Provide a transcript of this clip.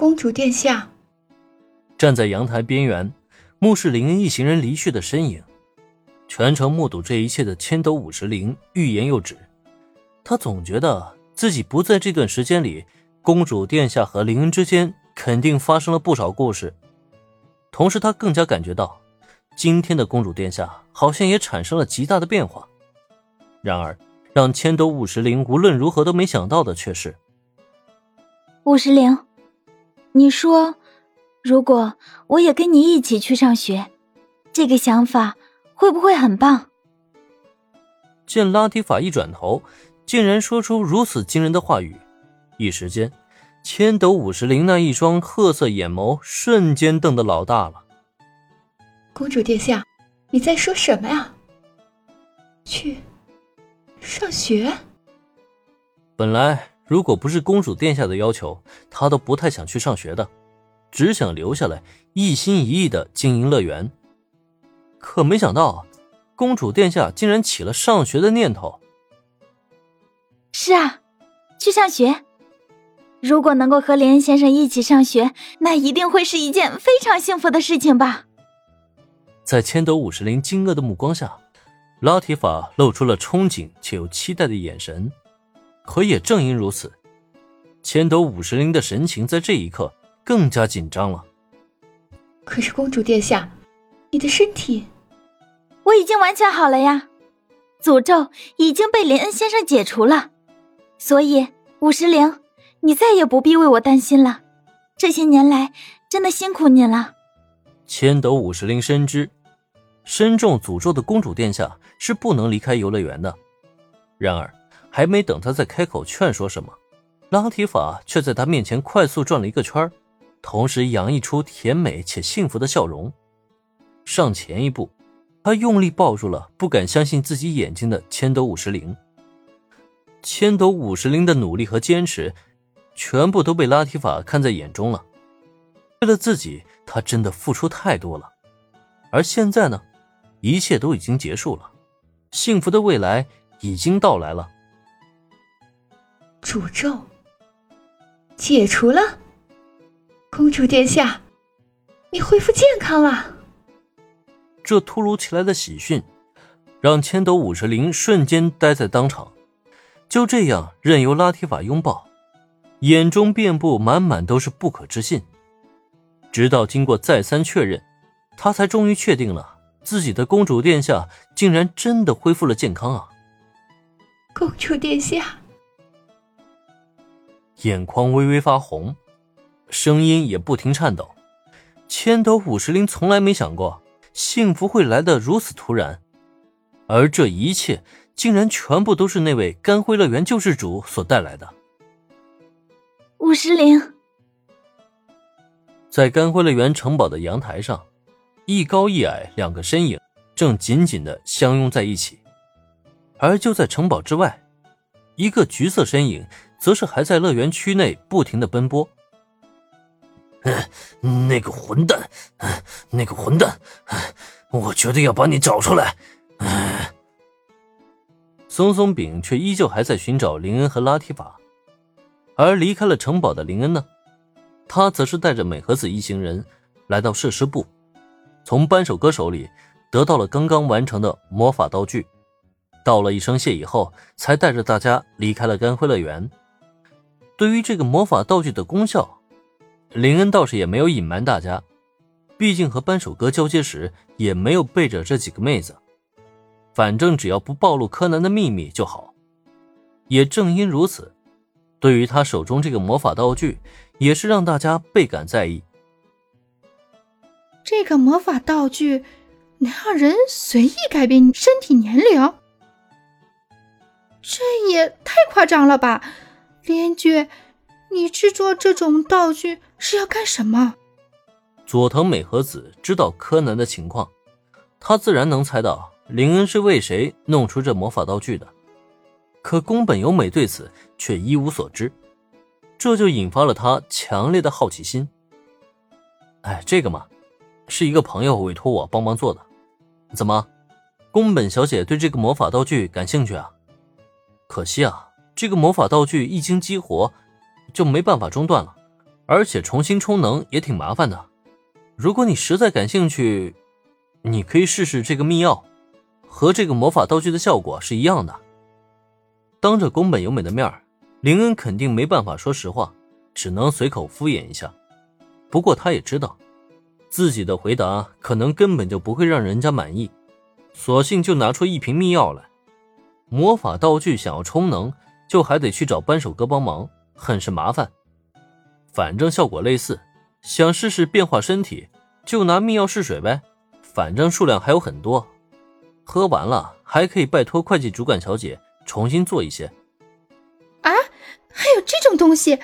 公主殿下。站在阳台边缘，目视林恩一行人离去的身影。全程目睹这一切的千斗五十铃欲言又止，他总觉得自己不在这段时间里，公主殿下和林恩之间肯定发生了不少故事。同时，他更加感觉到，今天的公主殿下好像也产生了极大的变化。然而，让千斗五十铃无论如何都没想到的却是，五十铃，你说，如果我也跟你一起去上学，这个想法。会不会很棒？见拉提法一转头，竟然说出如此惊人的话语，一时间，千斗五十铃那一双褐色眼眸瞬间瞪得老大了。公主殿下，你在说什么呀？去上学？本来如果不是公主殿下的要求，他都不太想去上学的，只想留下来一心一意的经营乐园。可没想到，公主殿下竟然起了上学的念头。是啊，去上学。如果能够和连恩先生一起上学，那一定会是一件非常幸福的事情吧。在千斗五十铃惊愕的目光下，拉提法露出了憧憬且又期待的眼神。可也正因如此，千斗五十铃的神情在这一刻更加紧张了。可是，公主殿下。你的身体，我已经完全好了呀，诅咒已经被林恩先生解除了，所以五十铃，你再也不必为我担心了。这些年来真的辛苦你了。千斗五十铃深知，身中诅咒的公主殿下是不能离开游乐园的。然而，还没等他再开口劝说什么，拉提法却在他面前快速转了一个圈同时洋溢出甜美且幸福的笑容。上前一步，他用力抱住了不敢相信自己眼睛的千斗五十铃。千斗五十铃的努力和坚持，全部都被拉提法看在眼中了。为了自己，他真的付出太多了。而现在呢，一切都已经结束了，幸福的未来已经到来了。诅咒解除了，公主殿下，你恢复健康了。这突如其来的喜讯，让千斗五十铃瞬间呆在当场。就这样任由拉提法拥抱，眼中遍布满满都是不可置信。直到经过再三确认，他才终于确定了自己的公主殿下竟然真的恢复了健康啊！公主殿下，眼眶微微发红，声音也不停颤抖。千斗五十铃从来没想过。幸福会来的如此突然，而这一切竟然全部都是那位干辉乐园救世主所带来的。五十铃，在干辉乐园城堡的阳台上，一高一矮两个身影正紧紧的相拥在一起，而就在城堡之外，一个橘色身影则是还在乐园区内不停的奔波。嗯，那个混蛋，那个混蛋，我绝对要把你找出来。松松饼却依旧还在寻找林恩和拉提法，而离开了城堡的林恩呢？他则是带着美和子一行人来到设施部，从扳手哥手里得到了刚刚完成的魔法道具，道了一声谢以后，才带着大家离开了干辉乐园。对于这个魔法道具的功效，林恩倒是也没有隐瞒大家，毕竟和扳手哥交接时也没有背着这几个妹子，反正只要不暴露柯南的秘密就好。也正因如此，对于他手中这个魔法道具，也是让大家倍感在意。这个魔法道具能让人随意改变身体年龄，这也太夸张了吧，编剧。你制作这种道具是要干什么？佐藤美和子知道柯南的情况，他自然能猜到林恩是为谁弄出这魔法道具的。可宫本由美对此却一无所知，这就引发了他强烈的好奇心。哎，这个嘛，是一个朋友委托我帮忙做的。怎么，宫本小姐对这个魔法道具感兴趣啊？可惜啊，这个魔法道具一经激活。就没办法中断了，而且重新充能也挺麻烦的。如果你实在感兴趣，你可以试试这个秘钥，和这个魔法道具的效果是一样的。当着宫本由美的面林恩肯定没办法说实话，只能随口敷衍一下。不过他也知道，自己的回答可能根本就不会让人家满意，索性就拿出一瓶秘药来。魔法道具想要充能，就还得去找扳手哥帮忙，很是麻烦。反正效果类似，想试试变化身体，就拿密钥试水呗。反正数量还有很多，喝完了还可以拜托会计主管小姐重新做一些。啊，还有这种东西，